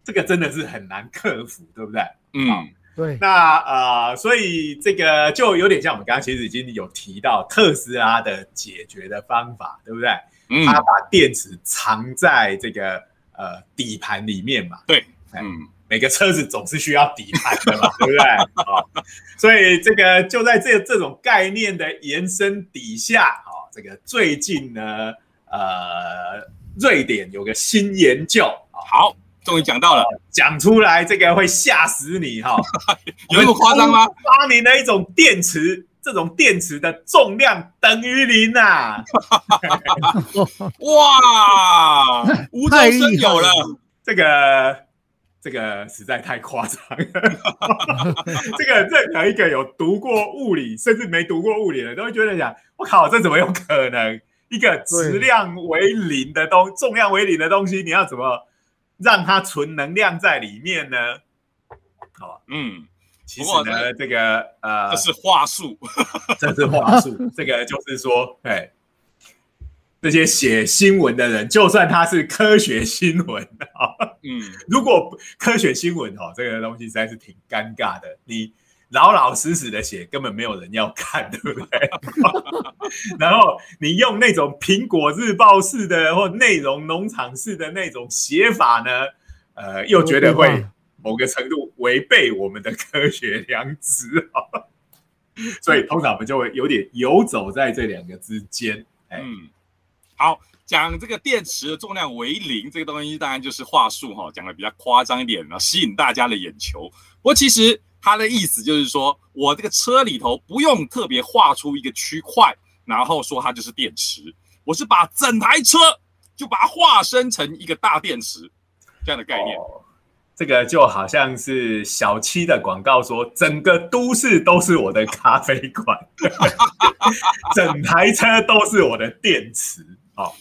这个真的是很难克服，对不对？嗯。对，那呃，所以这个就有点像我们刚刚其实已经有提到特斯拉的解决的方法，对不对？嗯，他把电池藏在这个呃底盘里面嘛。对，嗯，每个车子总是需要底盘的嘛，对不对？啊，所以这个就在这这种概念的延伸底下，哦，这个最近呢，呃，瑞典有个新研究，好。终于讲到了，讲出来这个会吓死你哈！有那么夸张吗？发明了一种电池，这种电池的重量等于零呐！哇，无中生有了，这个这个实在太夸张了。这个任何一个有读过物理，甚至没读过物理的，都会觉得讲：我靠，这怎么有可能？一个质量为零的东，重量为零的东西，你要怎么？让它存能量在里面呢？好，嗯，其实呢，这个呃，这是话术，这是话术。这个就是说，哎，这些写新闻的人，就算他是科学新闻啊，嗯，如果科学新闻哦，这个东西实在是挺尴尬的，你。老老实实的写，根本没有人要看，对不对？然后你用那种苹果日报式的或内容农场式的那种写法呢，呃，又觉得会某个程度违背我们的科学良知啊。所以通常我们就会有点游走在这两个之间。嗯，好，讲这个电池的重量为零这个东西，当然就是话术哈，讲的比较夸张一点，然后吸引大家的眼球。不过其实。他的意思就是说，我这个车里头不用特别画出一个区块，然后说它就是电池，我是把整台车就把它化身成一个大电池这样的概念。这个就好像是小七的广告说，整个都市都是我的咖啡馆，整台车都是我的电池。哦，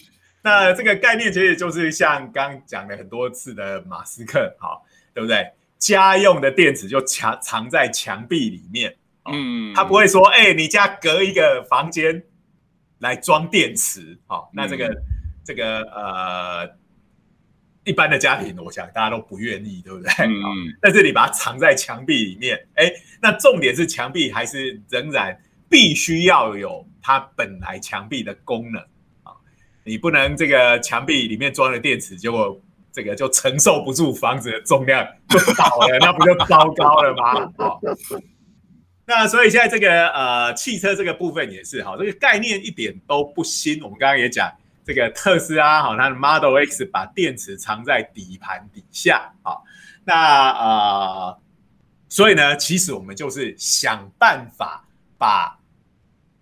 那这个概念其实就是像刚讲了很多次的马斯克，好，对不对？家用的电池就藏藏在墙壁里面，嗯，他不会说，哎，你家隔一个房间来装电池，好，那这个这个呃。一般的家庭，我想大家都不愿意，对不对？嗯。但是你把它藏在墙壁里面，哎，那重点是墙壁还是仍然必须要有它本来墙壁的功能啊！你不能这个墙壁里面装了电池，结果这个就承受不住房子的重量就倒了，那不就糟糕了吗？好。那所以现在这个呃汽车这个部分也是哈，这个概念一点都不新，我们刚刚也讲。这个特斯拉哈，它的 Model X 把电池藏在底盘底下啊，那呃，所以呢，其实我们就是想办法把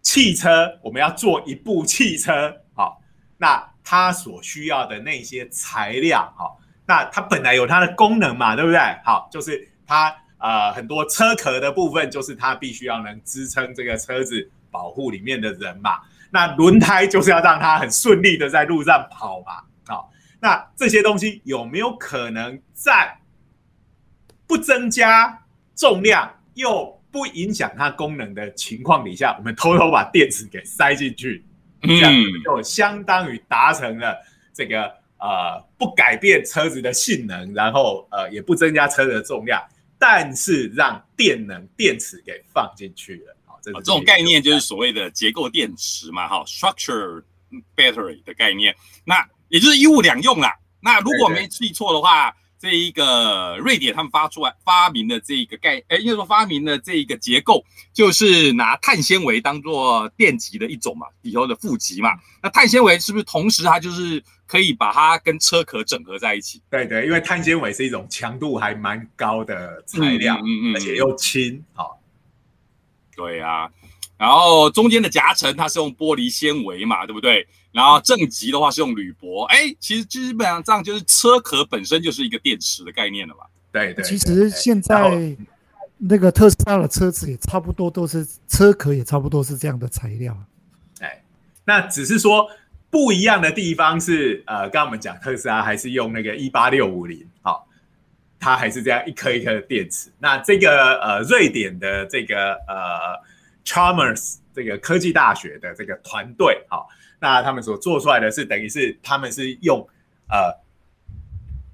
汽车，我们要做一部汽车，好，那它所需要的那些材料，好，那它本来有它的功能嘛，对不对？好，就是它呃很多车壳的部分，就是它必须要能支撑这个车子，保护里面的人嘛。那轮胎就是要让它很顺利的在路上跑嘛，好，那这些东西有没有可能在不增加重量又不影响它功能的情况底下，我们偷偷把电池给塞进去，这样就相当于达成了这个呃不改变车子的性能，然后呃也不增加车子的重量，但是让电能电池给放进去了。这种概念就是所谓的结构电池嘛，哈，structure battery 的概念，那也就是一物两用啦。那如果没记错的话，这一个瑞典他们发出来发明的这个概，哎，应该说发明的这一个结构，就是拿碳纤维当做电极的一种嘛，里头的负极嘛。那碳纤维是不是同时它就是可以把它跟车壳整合在一起？对对，因为碳纤维是一种强度还蛮高的材料，嗯嗯，而且又轻，好。对啊，然后中间的夹层它是用玻璃纤维嘛，对不对？然后正极的话是用铝箔，哎，其实基本上这样就是车壳本身就是一个电池的概念了嘛。对对。其实现在那个特斯拉的车子也差不多都是车壳也差不多是这样的材料。哎，那只是说不一样的地方是，呃，刚刚我们讲特斯拉还是用那个一八六五零，好。它还是这样一颗一颗的电池。那这个呃，瑞典的这个呃，Chalmers 这个科技大学的这个团队，好，那他们所做出来的是等于是他们是用呃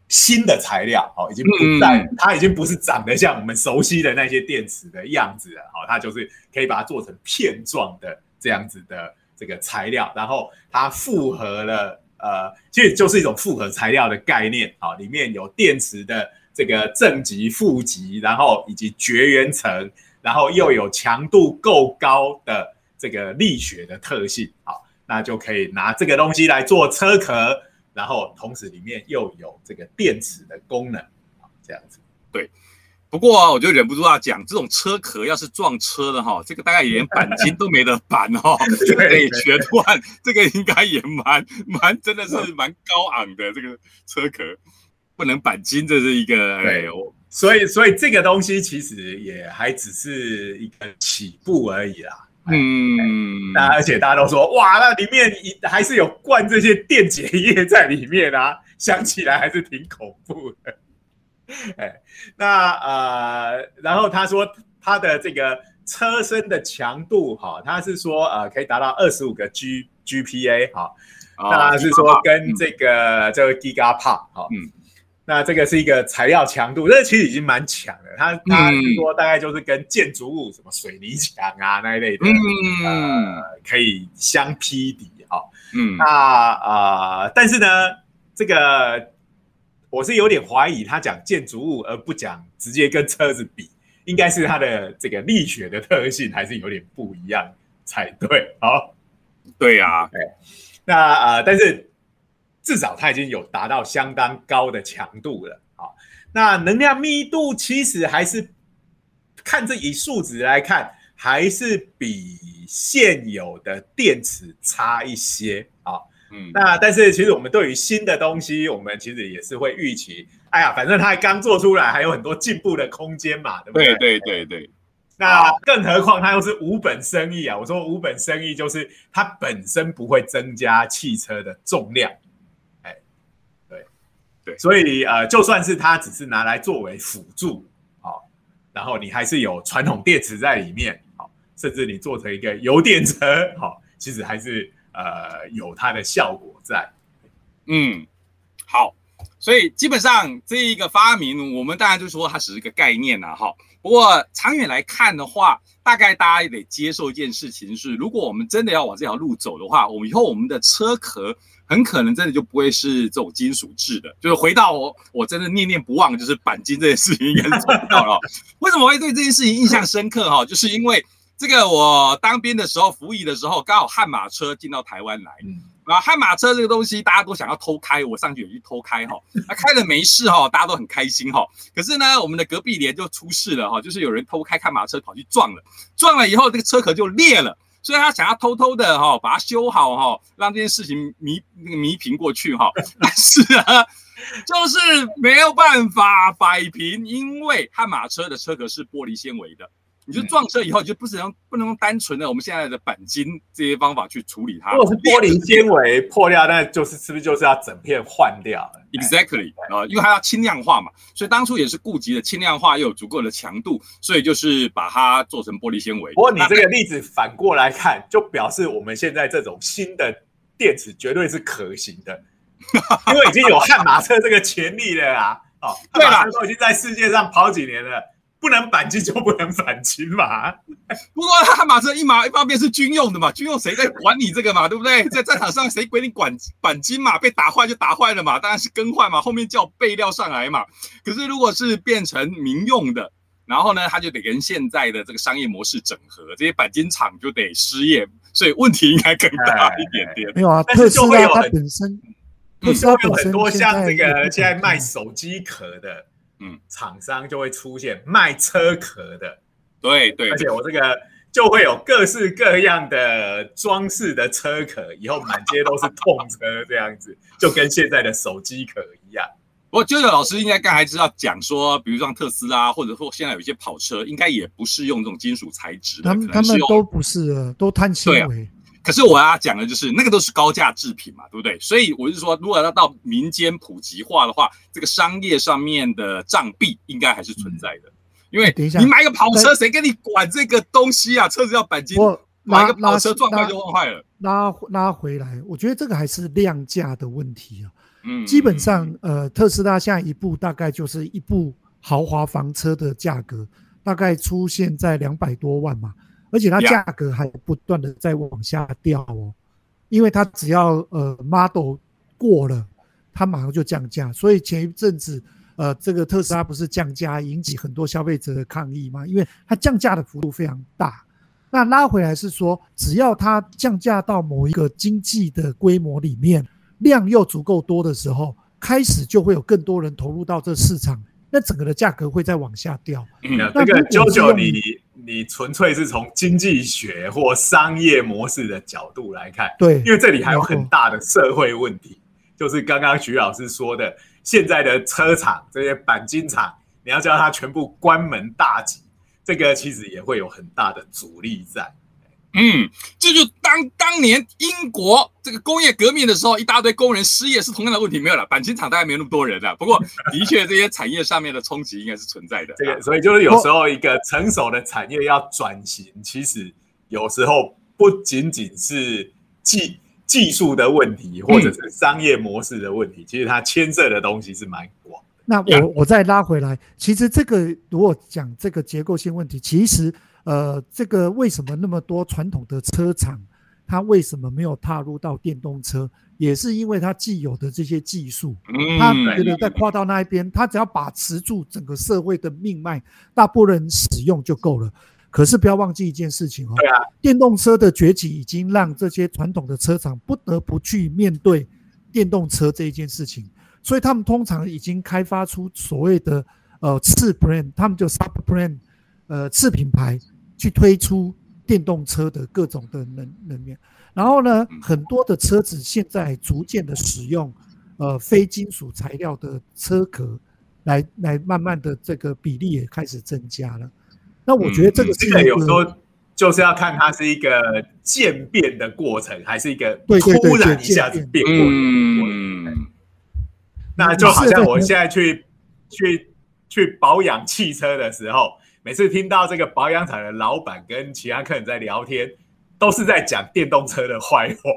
新的材料，好，已经不再它已经不是长得像我们熟悉的那些电池的样子了，好，它就是可以把它做成片状的这样子的这个材料，然后它复合了呃，其实就是一种复合材料的概念，好，里面有电池的。这个正极、负极，然后以及绝缘层，然后又有强度够高的这个力学的特性，好，那就可以拿这个东西来做车壳，然后同时里面又有这个电池的功能，好，这样子。对，不过啊，我就忍不住要讲，这种车壳要是撞车了哈，这个大概连钣金都没得钣 哈，对，全断，这个应该也蛮蛮，真的是蛮高昂的这个车壳。不能钣金，这是一个对，所以所以这个东西其实也还只是一个起步而已啦。嗯，那而且大家都说哇，那里面还是有灌这些电解液在里面啊，想起来还是挺恐怖的。哎，那呃，然后他说他的这个车身的强度哈，他是说呃可以达到二十五个 G GPA 哈，那是说跟这个这个 Giga Part 哈，嗯。那这个是一个材料强度，这其实已经蛮强的。它它说大概就是跟建筑物什么水泥墙啊那一类的，呃，可以相匹敌哈。嗯，那啊，但是呢，这个我是有点怀疑，他讲建筑物而不讲直接跟车子比，应该是它的这个力学的特性还是有点不一样才对。好，对呀，对，那呃，但是。至少它已经有达到相当高的强度了，好，那能量密度其实还是看这以数值来看，还是比现有的电池差一些，啊，嗯，那但是其实我们对于新的东西，我们其实也是会预期，哎呀，反正它刚做出来，还有很多进步的空间嘛，对不对？对对对对，那更何况它又是无本生意啊！我说无本生意就是它本身不会增加汽车的重量，所以呃，就算是它只是拿来作为辅助，好，然后你还是有传统电池在里面，好，甚至你做成一个油电车，好，其实还是呃有它的效果在。嗯，好，所以基本上这一个发明，我们当然就说它只是一个概念呐，哈。不过长远来看的话，大概大家也得接受一件事情是，如果我们真的要往这条路走的话，我们以后我们的车壳很可能真的就不会是这种金属制的。就是回到我我真的念念不忘，就是钣金这件事情应该是做到了。为什么会对这件事情印象深刻？哈，就是因为这个我当兵的时候服役的时候，刚好悍马车进到台湾来。啊，悍马车这个东西大家都想要偷开，我上去也去偷开哈，那开了没事哈，大家都很开心哈。可是呢，我们的隔壁连就出事了哈，就是有人偷开悍马车跑去撞了，撞了以后这个车壳就裂了，所以他想要偷偷的哈把它修好哈，让这件事情弥那个弥平过去哈。但是啊，就是没有办法摆平，因为悍马车的车壳是玻璃纤维的。你就撞车以后，就不能不能用单纯的我们现在的钣金这些方法去处理它。如果是玻璃纤维破掉，那就是是不是就是要整片换掉？Exactly 啊，因为它要轻量化嘛，所以当初也是顾及了轻量化又有足够的强度，所以就是把它做成玻璃纤维。不过你这个例子反过来看，就表示我们现在这种新的电池绝对是可行的，因为已经有 悍马车这个潜力了啊！哦，对了，都已经在世界上跑几年了。不能钣金就不能钣金嘛。不过他马车一马一方面是军用的嘛，军用谁在管你这个嘛，对不对？在战场上谁管你管钣金嘛？被打坏就打坏了嘛，当然是更换嘛，后面叫备料上来嘛。可是如果是变成民用的，然后呢，他就得跟现在的这个商业模式整合，这些钣金厂就得失业，所以问题应该更大一点点。没有啊，特斯拉它本身，特斯拉有很多像这个现在卖手机壳的。嗯，厂商就会出现卖车壳的，对对，而且我这个就会有各式各样的装饰的车壳，以后满街都是痛车这样子，就跟现在的手机壳一样。不过，舅舅老师应该刚才知道讲说，比如像特斯拉，或者说现在有一些跑车，应该也不是用这种金属材质的，他们他们都不是，都碳纤维。可是我要讲的就是，那个都是高价制品嘛，对不对？所以我是说，如果要到民间普及化的话，这个商业上面的障壁应该还是存在的。因为你买个跑车，谁跟你管这个东西啊？车子要钣金，买个跑车撞坏就撞坏了。拉拉回来，我觉得这个还是量价的问题啊。嗯，基本上，呃，特斯拉现在一部大概就是一部豪华房车的价格，大概出现在两百多万嘛。而且它价格还不断的在往下掉哦，因为它只要呃 model 过了，它马上就降价。所以前一阵子呃这个特斯拉不是降价，引起很多消费者的抗议吗？因为它降价的幅度非常大。那拉回来是说，只要它降价到某一个经济的规模里面，量又足够多的时候，开始就会有更多人投入到这市场。那整个的价格会再往下掉。那这个九九，你你纯粹是从经济学或商业模式的角度来看，对，因为这里还有很大的社会问题，就是刚刚徐老师说的，现在的车厂这些钣金厂，你要叫它全部关门大吉，这个其实也会有很大的阻力在。嗯，这就当当年英国这个工业革命的时候，一大堆工人失业是同样的问题，没有了。钣金厂大概没有那么多人了，不过的确这些产业上面的冲击应该是存在的。这个，所以就是有时候一个成熟的产业要转型，其实有时候不仅仅是技技术的问题，或者是商业模式的问题，其实它牵涉的东西是蛮广。那我我再拉回来，其实这个如果讲这个结构性问题，其实。呃，这个为什么那么多传统的车厂，它为什么没有踏入到电动车？也是因为它既有的这些技术，它觉得在跨到那一边，它只要把持住整个社会的命脉，大部分人使用就够了。可是不要忘记一件事情哦，电动车的崛起已经让这些传统的车厂不得不去面对电动车这一件事情，所以他们通常已经开发出所谓的呃次 brand，他们就 sub brand。呃，次品牌去推出电动车的各种的能能源，然后呢，很多的车子现在逐渐的使用呃非金属材料的车壳，来来慢慢的这个比例也开始增加了。那我觉得这个是这个有时候就是要看它是一个渐变的过程，还是一个突然一下子变过的过程。那就好像我现在去去去保养汽车的时候，每次听到这个保养厂的老板跟其他客人在聊天。都是在讲电动车的坏话，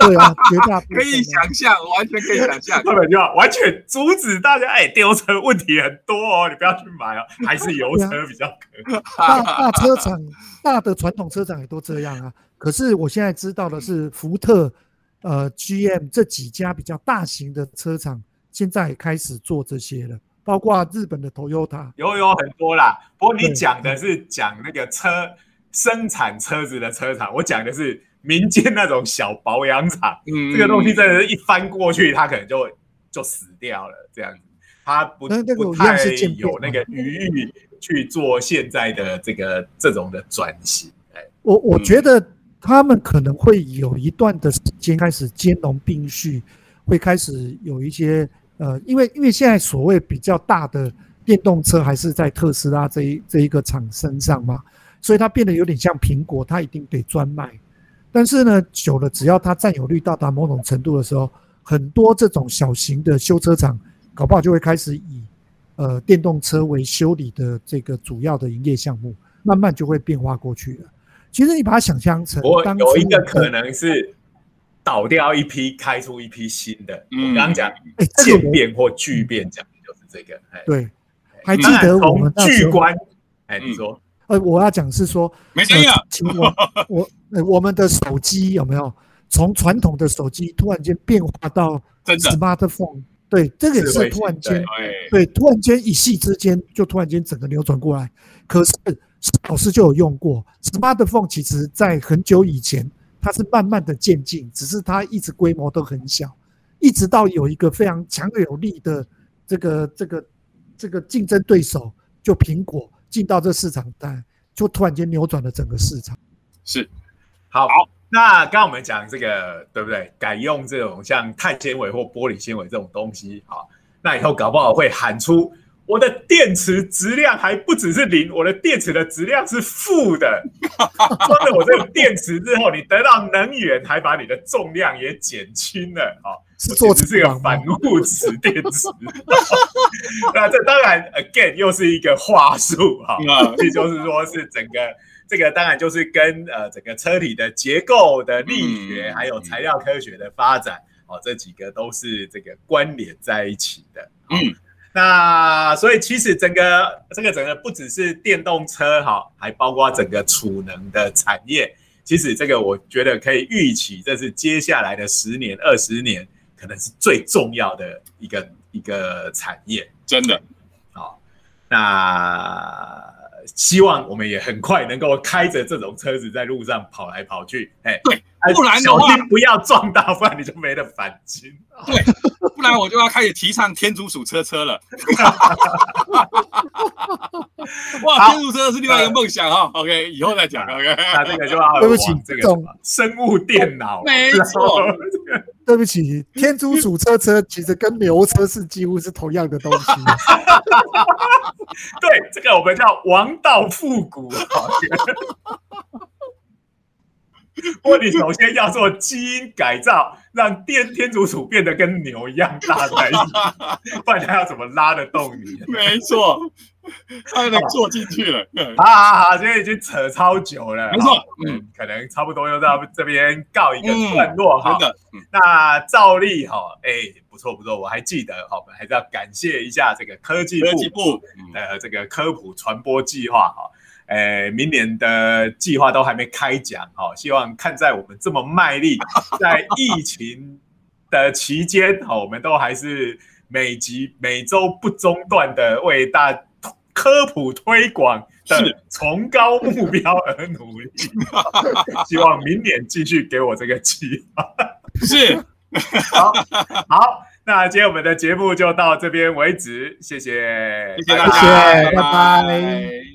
对啊，绝大可以想象，完全可以想象，根本就完全阻止大家。哎，电动车问题很多哦，你不要去买哦，还是油车比较可。大大车厂、大的传统车厂也都这样啊。可是我现在知道的是，福特、呃，GM 这几家比较大型的车厂，现在也开始做这些了，包括日本的 Toyota，有有很多啦。不过你讲的是讲那个车。生产车子的车厂，我讲的是民间那种小保养厂。嗯，这个东西真的是一翻过去，它可能就就死掉了。这样子，它不不太有那个余裕去做现在的这个这种的转型。哎，我我觉得他们可能会有一段的时间开始兼容并蓄，会开始有一些呃，因为因为现在所谓比较大的电动车还是在特斯拉这一这一个厂身上嘛。所以它变得有点像苹果，它一定得专卖。但是呢，久了，只要它占有率到达某种程度的时候，很多这种小型的修车厂，搞不好就会开始以呃电动车为修理的这个主要的营业项目，慢慢就会变化过去了。其实你把它想象成，我有一个可能是倒掉一批，开出一批新的。我刚刚讲渐变或巨变，讲的就是这个。对，还记得我们巨观？哎，你说。呃，我要讲是说，没声音啊。请我我我们的手机有没有从传统的手机突然间变化到 smartphone？对，这个也是突然间，对，突然间一夕之间就突然间整个扭转过来。可是老师就有用过 smartphone，其实在很久以前它是慢慢的渐进，只是它一直规模都很小，一直到有一个非常强有力的这个这个这个竞争对手，就苹果。进到这市场，但就突然间扭转了整个市场。是，好，那刚刚我们讲这个，对不对？改用这种像碳纤维或玻璃纤维这种东西，好，那以后搞不好会喊出我的电池质量还不只是零，我的电池的质量是负的。装了我这个电池之后，你得到能源，还把你的重量也减轻了，好。做只是一个反物质电池，那这当然 again 又是一个话术哈，也就是说是整个这个当然就是跟呃整个车体的结构的力学还有材料科学的发展哦，这几个都是这个关联在一起的。嗯，那所以其实整个这个整个不只是电动车哈，还包括整个储能的产业，其实这个我觉得可以预期，这是接下来的十年、二十年。可能是最重要的一个一个产业，真的，好，那希望我们也很快能够开着这种车子在路上跑来跑去，哎，对，不然小心不要撞到，不然你就没得反击。对，不然我就要开始提倡天竺鼠车车了。哇，天竺车是另外一个梦想哈。OK，以后再讲。OK，那这个就要对不起，这个生物电脑，没错。对不起，天竺鼠车车其实跟牛车是几乎是同样的东西。对，这个我们叫王道复古。不过你首先要做基因改造，让天天竺鼠变得跟牛一样大才行，不然它要怎么拉得动你？没错，它能坐进去了。好好好，今天已经扯超久了，没错，嗯，可能差不多要到这边告一个段落哈。那照例哈，哎，不错不错，我还记得哈，我们还是要感谢一下这个科技部的这个科普传播计划哈。诶，明年的计划都还没开讲哦，希望看在我们这么卖力，在疫情的期间，哈，我们都还是每集每周不中断的为大科普推广的崇高目标而努力，希望明年继续给我这个计划。是，好，好，那今天我们的节目就到这边为止，谢谢，谢谢大家，拜拜。